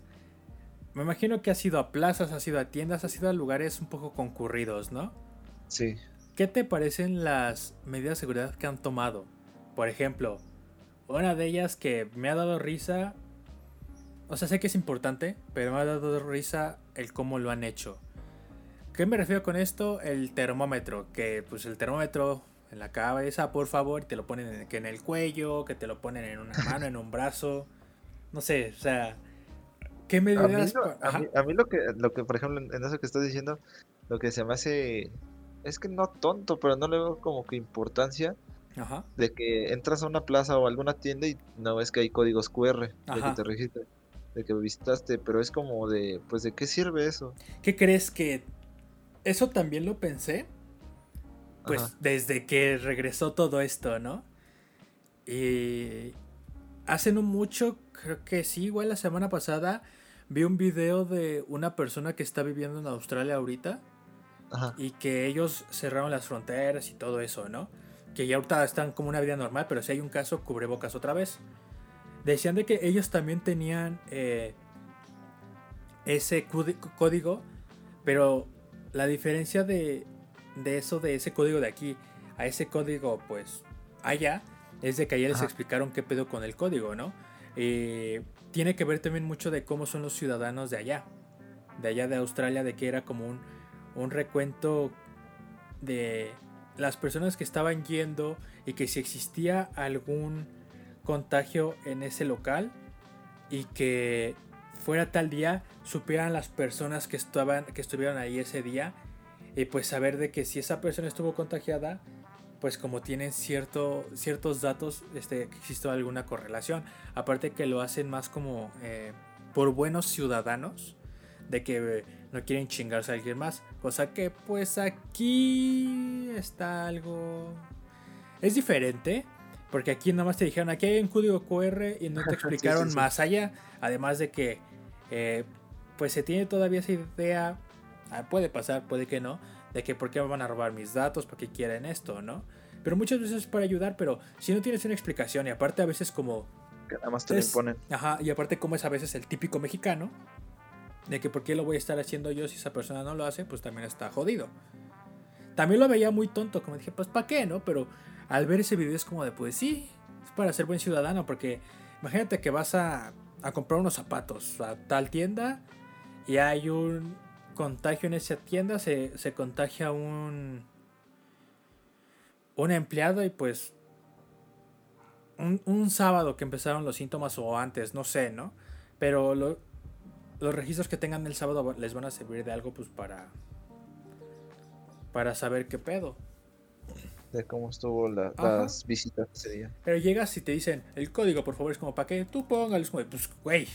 Me imagino que has ido a plazas, has ido a tiendas, has ido a lugares un poco concurridos, ¿no? Sí. ¿Qué te parecen las medidas de seguridad que han tomado? Por ejemplo, una de ellas que me ha dado risa, o sea, sé que es importante, pero me ha dado risa el cómo lo han hecho. ¿Qué me refiero con esto? El termómetro, que pues el termómetro en la cabeza, por favor, te lo ponen en, que en el cuello, que te lo ponen en una mano, en un brazo, no sé, o sea, ¿qué A medidas? a Ajá, mí- a mí lo que, lo que, por ejemplo, en eso que estás diciendo, lo que se me hace, es que no tonto, pero no le veo como que importancia ajá, de que entras a una plaza o alguna tienda y no ves que hay códigos QR de que te registran, de que visitaste, pero es como de, pues, ¿de qué sirve eso? ¿Qué crees que eso también lo pensé? Pues Ajá. desde que regresó todo esto, ¿no? Y hace no mucho, creo que sí, igual la semana pasada, vi un video de una persona que está viviendo en Australia ahorita Ajá. y que ellos cerraron las fronteras y todo eso, ¿no? Que ya ahorita están como una vida normal, pero si hay un caso, cubrebocas otra vez. Decían de que ellos también tenían eh, ese código, pero la diferencia de, de eso, de ese código de aquí a ese código, pues allá, es de que allá les Ajá. explicaron qué pedo con el código, ¿no? Eh, tiene que ver también mucho de cómo son los ciudadanos de allá, de allá de Australia, de que era como un, un recuento de las personas que estaban yendo y que si existía algún contagio en ese local y que fuera tal día supieran las personas que estaban que estuvieron ahí ese día y pues saber de que si esa persona estuvo contagiada pues como tienen cierto, ciertos datos este, que existe alguna correlación. Aparte que lo hacen más como eh, por buenos ciudadanos de que eh, no quieren chingarse a alguien más. Cosa que pues aquí está algo es diferente porque aquí nada más te dijeron aquí hay un código QR y no te Sí, explicaron sí, sí. más allá además de que eh, pues se tiene todavía esa idea ah, puede pasar puede que no de que por qué me van a robar mis datos por qué quieren esto no pero muchas veces es para ayudar pero si no tienes una explicación y aparte a veces como Que nada más te lo imponen. Ajá, y aparte como es a veces el típico mexicano, de que por qué lo voy a estar haciendo yo si esa persona no lo hace, pues también está jodido. También lo veía muy tonto, como dije, pues ¿para qué, no? Pero al ver ese video es como de, pues sí, es para ser buen ciudadano, porque imagínate que vas a, a comprar unos zapatos a tal tienda y hay un contagio en esa tienda, se, se contagia un, un empleado y pues un, un sábado que empezaron los síntomas o antes, no sé, ¿no? Pero lo- los registros que tengan el sábado les van a servir de algo pues para para saber qué pedo. De cómo estuvo la- las visitas ese día. Pero llegas y te dicen, el código, por favor, es como para que tú póngalo, es como, de, pues, güey,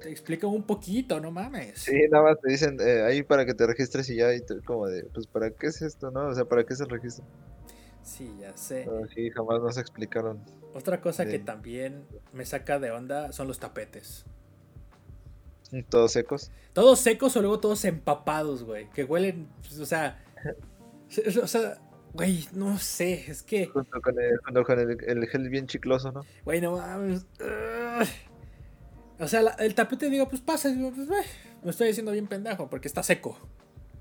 te explico un poquito, no mames. Sí, nada más te dicen eh, ahí para que te registres y ya, y te- como de, pues, ¿para qué es esto, no? O sea, ¿para qué es el registro? Sí, ya sé. Pero sí, jamás nos explicaron. Otra cosa que también me saca de onda son los tapetes. Todos secos. Todos secos o luego todos empapados, güey. Que huelen, pues, o sea, o sea, güey, no sé, es que, Junto con el, junto con el, el gel bien chicloso, ¿no? güey, no mames. O sea, la- el tapete digo, pues pasa, digo, pues, me estoy diciendo bien pendejo porque está seco.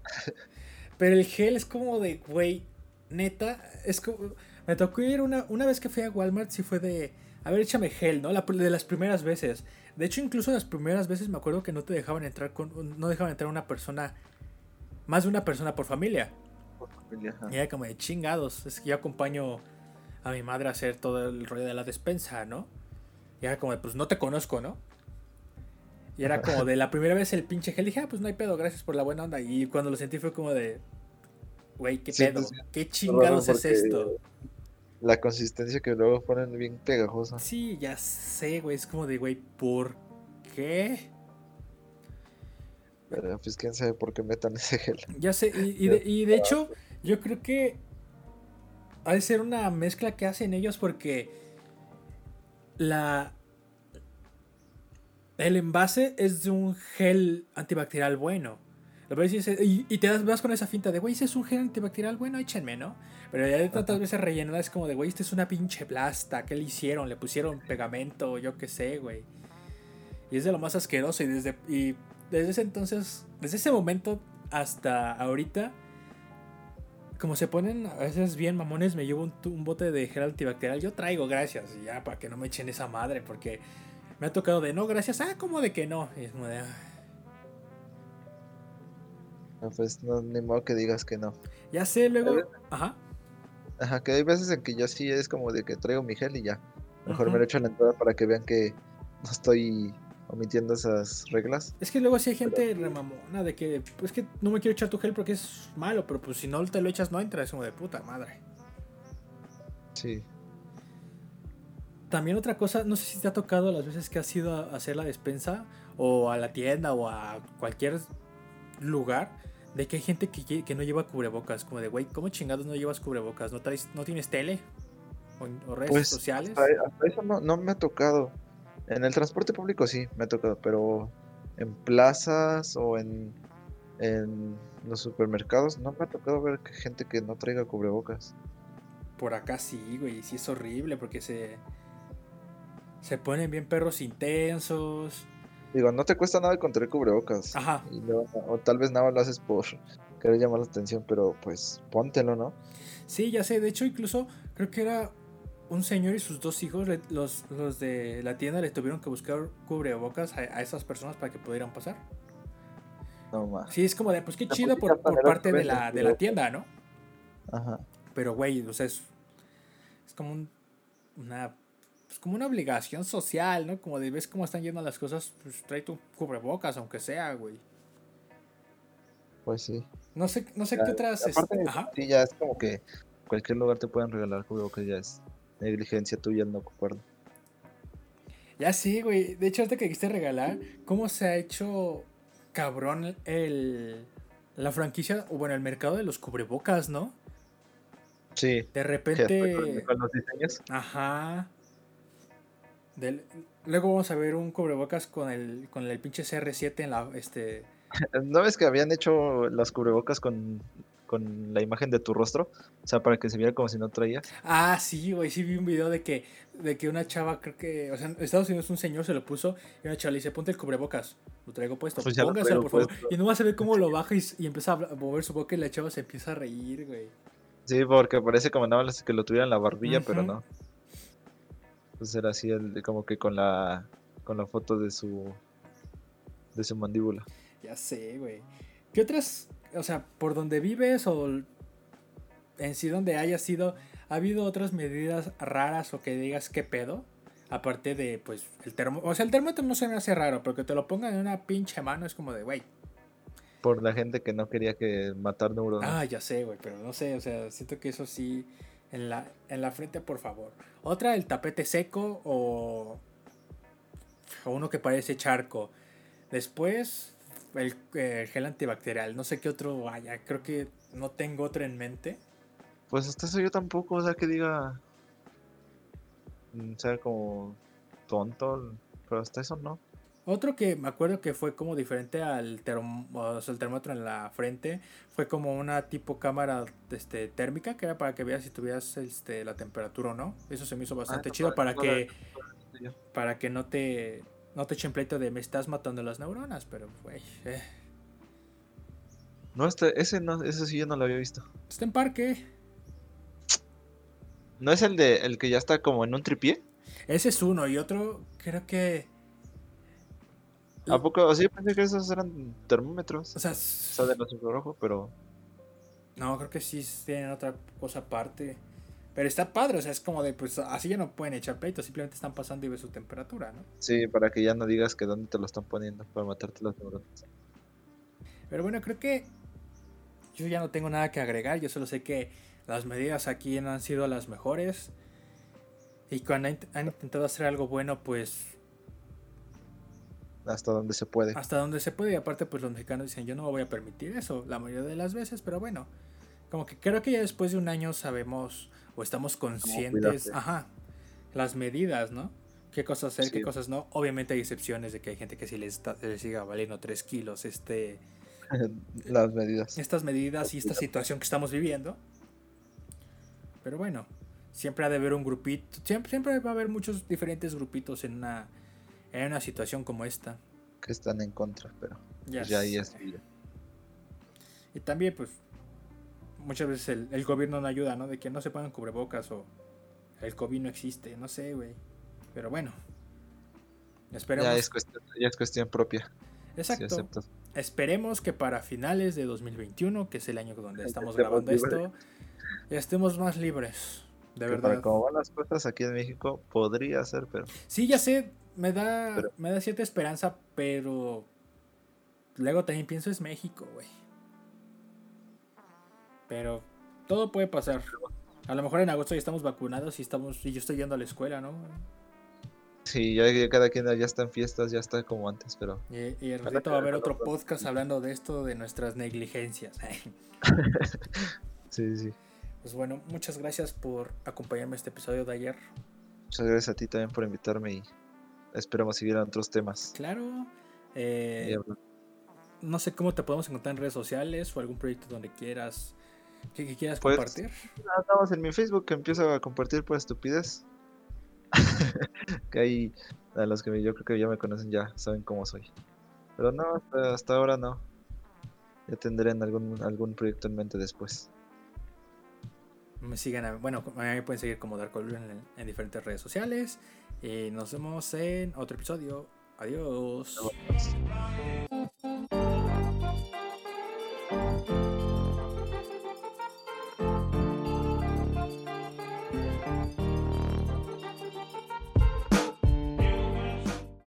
Pero el gel es como de, güey, neta, es como, me tocó ir una, una vez que fui a Walmart, sí fue de, a ver, échame gel, ¿no? La, de las primeras veces. De hecho, incluso las primeras veces me acuerdo que no te dejaban entrar con, no dejaban entrar una persona, más de una persona por familia. Ajá. Y era como de chingados. Es que yo acompaño a mi madre a hacer todo el rollo de la despensa, ¿no? Y era como de, pues no te conozco, ¿no? Y era como de la primera vez el pinche gel. Dije, ah, pues no hay pedo, gracias por la buena onda. Y cuando lo sentí fue como de, güey, qué Sí, pedo, pues, qué chingados es esto. La consistencia que luego ponen bien pegajosa. Sí, ya sé, güey. Es como de, güey, ¿por qué? Pero pues quién sabe por qué metan ese gel. Ya sé, y, y de, y de hecho, yo creo que ha de ser una mezcla que hacen ellos porque la. El envase es de un gel antibacterial bueno. Y- y te das, vas con esa finta de, güey, ese es un gel antibacterial bueno, échenme, ¿no? Pero ya de tantas veces rellenada es como de, güey, este es una pinche plasta. ¿Qué le hicieron? Le pusieron pegamento, yo qué sé, güey. Y es de lo más asqueroso. Y desde, y desde ese entonces, desde ese momento hasta ahorita, como se ponen a veces bien mamones, me llevo un, bote de gel antibacterial. Yo traigo, gracias, y ya para que no me echen esa madre, porque me ha tocado de no, gracias, ah, como de que no. Y es como de, ah. No, pues no, ni modo que digas que no. Ya sé, luego. Ajá. Ajá, que hay veces en que yo sí es como de que traigo mi gel y ya. Mejor me lo echo a la entrada para que vean que no estoy omitiendo esas reglas. Es que luego sí hay gente remamona de que, pues que no me quiero echar tu gel porque es malo, pero pues si no te lo echas no entra, es como de puta madre. Sí. También otra cosa, no sé si te ha tocado las veces que has ido a hacer la despensa o a la tienda o a cualquier lugar de que hay gente que, que no lleva cubrebocas, como de, güey, ¿cómo chingados no llevas cubrebocas? ¿No, traes, no tienes tele? ¿O, o redes Pues sociales? hasta, hasta eso no, no me ha tocado. En el transporte público sí me ha tocado, pero en plazas o en, en los supermercados no me ha tocado ver gente que no traiga cubrebocas. Por acá sí, güey, sí es horrible porque se... Se ponen bien perros intensos. Digo, no te cuesta nada con traer cubrebocas. Ajá. Y luego- o tal vez nada lo haces por querer llamar la atención, pero pues póntelo, ¿no? Sí, ya sé. De hecho, incluso creo que era un señor y sus dos hijos, los, los de la tienda, le tuvieron que buscar cubrebocas a, a esas personas para que pudieran pasar. No más. Sí, es como de, pues qué La chido por, parte de la, de la tienda, ¿no? Ajá. Pero, güey, o sea, es, es como un- una... pues, como una obligación social, ¿no? Como de ves cómo están yendo las cosas, pues trae tu cubrebocas, aunque sea, güey. Pues sí. No sé, no sé Ya, qué otras... es- Aparte, Ajá. sí, ya es como que cualquier lugar te pueden regalar cubrebocas, ya es negligencia tuya el no ocuparlo. Ya sí, güey. De hecho, ahorita que quisiste regalar, ¿cómo se ha hecho cabrón el la franquicia, o bueno, el mercado de los cubrebocas, ¿no? Sí. De repente. con, con los diseños. Ajá. Del- luego vamos a ver un cubrebocas con el, con el pinche CR7 en la. Este. ¿No ves que habían hecho los cubrebocas con, con la imagen de tu rostro? O sea, para que se viera como si no traías. Ah, sí, güey. Sí vi un video de que, de que una chava, creo que. O sea, en Estados Unidos un señor se lo puso y una chava le dice: Ponte el cubrebocas. Lo traigo puesto. Pues Póngaselo, traigo por favor. puesto. Y nomás se ve cómo lo baja y, empieza a mover su boca y la chava se empieza a reír, güey. Sí, porque parece como nada más que lo tuviera en la barbilla, pero no. Pues era así, el, como que con la con la foto de su de su mandíbula. Ya sé, güey. ¿Qué otras, o sea, por donde vives o en sí donde hayas sido, ha habido otras medidas raras o que digas qué pedo? Aparte de, pues, el termo... O sea, el termómetro no se me hace raro, pero que te lo pongan en una pinche mano es como de, güey. Por la gente que no quería que matar neuronas. Ah, ya sé, güey, pero no sé, o sea, siento que eso sí, en la, en la frente, por favor. Otra, el tapete seco o, o uno que parece charco. Después, el, eh, gel antibacterial. No sé qué otro haya, creo que no tengo otro en mente. Pues hasta eso yo tampoco, o sea, que diga. mm, Sea como tonto, pero hasta eso no. Otro que me acuerdo que fue como diferente al term- o sea, el termómetro en la frente fue como una tipo cámara este, térmica que era para que veas si tuvieras este, la temperatura o no. Eso se me hizo bastante eso chido para- para que para que no te no te echen pleito de me estás matando las neuronas, pero güey, eh, No, este, ese no, ese sí yo no lo había visto. está en parque. ¿No es el de el que ya está como en un tripié? Ese es uno y otro creo que ¿A poco? O yo pensé que esos eran termómetros. o sea, O sea, de los infrarrojos, pero. No, creo que sí tienen otra cosa aparte. Pero está padre, o sea, es como de, pues así ya no pueden echar pleito, simplemente están pasando y ve su temperatura, ¿no? Sí, para que ya no digas que dónde te lo están poniendo, para matarte las neuronas. Pero bueno, creo que yo ya no tengo nada que agregar, yo solo sé que las medidas aquí no han sido las mejores. Y cuando han intentado hacer algo bueno, pues... Hasta donde se puede. Hasta donde se puede. Y aparte, pues los mexicanos dicen, yo no me voy a permitir eso la mayoría de las veces, pero bueno. Como que creo que ya después de un año sabemos o estamos conscientes, ajá, las medidas, ¿no? Qué cosas hacer, qué cosas no. Obviamente hay excepciones de que hay gente que si les, les siga valiendo 3 kilos este... las medidas. Estas medidas y esta situación que estamos viviendo. Pero bueno, siempre ha de haber un grupito, siempre, siempre va a haber muchos diferentes grupitos en una, en una situación como esta. Que están en contra, pero ya pues ahí es Y también, pues, muchas veces el, gobierno no ayuda, ¿no? De que no se pongan cubrebocas o el COVID no existe, no sé, güey. Pero bueno, esperemos. Ya es cuestión, ya es cuestión propia. Exacto. Esperemos que para finales de 2021, que es el año donde estamos grabando esto, estemos más libres. De verdad. Para como van las cosas aquí en México, podría ser, pero. Sí, ya sé, me da, me da cierta esperanza, pero. Luego también pienso es México, güey. Pero todo puede pasar. A lo mejor en agosto ya estamos vacunados y estamos y yo estoy yendo a la escuela, ¿no? Sí, ya, cada quien ya está en fiestas, ya está como antes, pero... Y, y el ratito va a haber otro podcast hablando de esto, de nuestras negligencias. sí, sí. Pues bueno, muchas gracias por acompañarme a este episodio de ayer. Muchas gracias a ti también por invitarme y esperamos seguir en otros temas. Claro. Eh, no sé cómo te podemos encontrar en redes sociales o algún proyecto donde quieras ¿Qué, quieras pues, compartir? Estamos en mi Facebook que empiezo a compartir por estupidez. que ahí, a los que yo creo que ya me conocen ya saben cómo soy. Pero no, hasta, ahora no. Ya tendré algún, algún proyecto en mente después. Me sigan, bueno, me pueden seguir como Dark en, en diferentes redes sociales. Y nos vemos en otro episodio. Adiós.